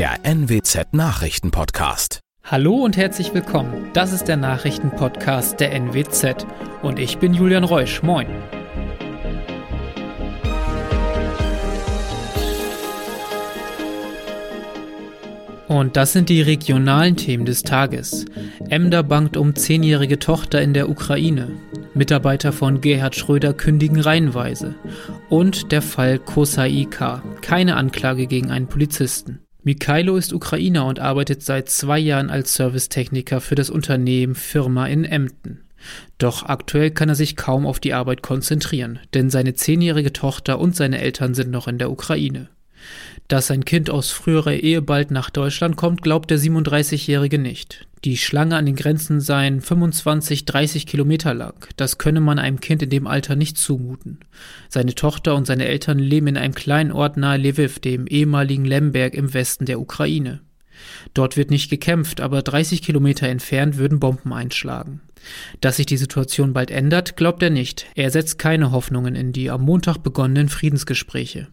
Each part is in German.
der NWZ Nachrichtenpodcast. Hallo und herzlich willkommen. Das ist der Nachrichtenpodcast der NWZ und ich bin Julian Reusch. Moin. Und das sind die regionalen Themen des Tages. Emder bangt um zehnjährige Tochter in der Ukraine. Mitarbeiter von Gerhard Schröder kündigen reihenweise. Und der Fall Kosaika. Keine Anklage gegen einen Polizisten. Mikhailo ist Ukrainer und arbeitet seit zwei Jahren als Servicetechniker für das Unternehmen Firma in Emden. Doch aktuell kann er sich kaum auf die Arbeit konzentrieren, denn seine zehnjährige Tochter und seine Eltern sind noch in der Ukraine. Dass sein Kind aus früherer Ehe bald nach Deutschland kommt, glaubt der 37-Jährige nicht. Die Schlange an den Grenzen seien 25, 30 Kilometer lang. Das könne man einem Kind in dem Alter nicht zumuten. Seine Tochter und seine Eltern leben in einem kleinen Ort nahe Lviv, dem ehemaligen Lemberg im Westen der Ukraine. Dort wird nicht gekämpft, aber 30 Kilometer entfernt würden Bomben einschlagen. Dass sich die Situation bald ändert, glaubt er nicht. Er setzt keine Hoffnungen in die am Montag begonnenen Friedensgespräche.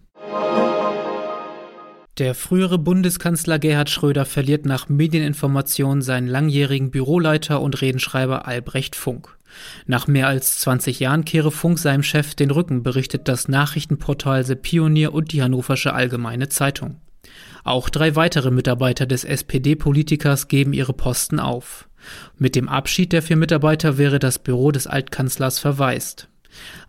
Der frühere Bundeskanzler Gerhard Schröder verliert nach Medieninformationen seinen langjährigen Büroleiter und Redenschreiber Albrecht Funk. Nach mehr als 20 Jahren kehre Funk seinem Chef den Rücken, berichtet das Nachrichtenportal The Pionier und die Hannoversche Allgemeine Zeitung. Auch drei weitere Mitarbeiter des SPD-Politikers geben ihre Posten auf. Mit dem Abschied der vier Mitarbeiter wäre das Büro des Altkanzlers verwaist.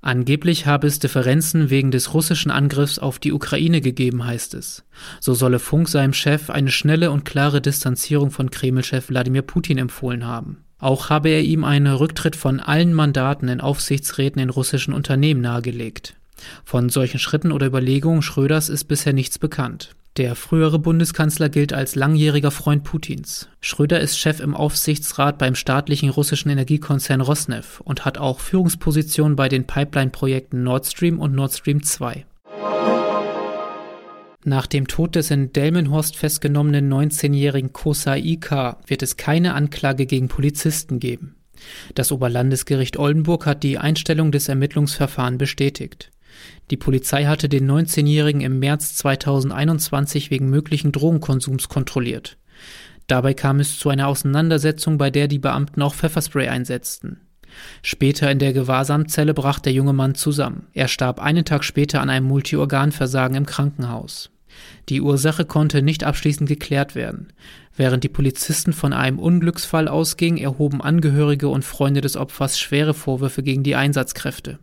Angeblich habe es Differenzen wegen des russischen Angriffs auf die Ukraine gegeben, heißt es. So solle Funk seinem Chef eine schnelle und klare Distanzierung von Kreml-Chef Wladimir Putin empfohlen haben. Auch habe er ihm einen Rücktritt von allen Mandaten in Aufsichtsräten in russischen Unternehmen nahegelegt. Von solchen Schritten oder Überlegungen Schröders ist bisher nichts bekannt. Der frühere Bundeskanzler gilt als langjähriger Freund Putins. Schröder ist Chef im Aufsichtsrat beim staatlichen russischen Energiekonzern Rosneft und hat auch Führungspositionen bei den Pipeline-Projekten Nord Stream und Nord Stream 2. Nach dem Tod des in Delmenhorst festgenommenen 19-jährigen Kosa Ika wird es keine Anklage gegen Polizisten geben. Das Oberlandesgericht Oldenburg hat die Einstellung des Ermittlungsverfahrens bestätigt. Die Polizei hatte den 19-Jährigen im März 2021 wegen möglichen Drogenkonsums kontrolliert. Dabei kam es zu einer Auseinandersetzung, bei der die Beamten auch Pfefferspray einsetzten. Später in der Gewahrsamzelle brach der junge Mann zusammen. Er starb einen Tag später an einem Multiorganversagen im Krankenhaus. Die Ursache konnte nicht abschließend geklärt werden. Während die Polizisten von einem Unglücksfall ausgingen, erhoben Angehörige und Freunde des Opfers schwere Vorwürfe gegen die Einsatzkräfte.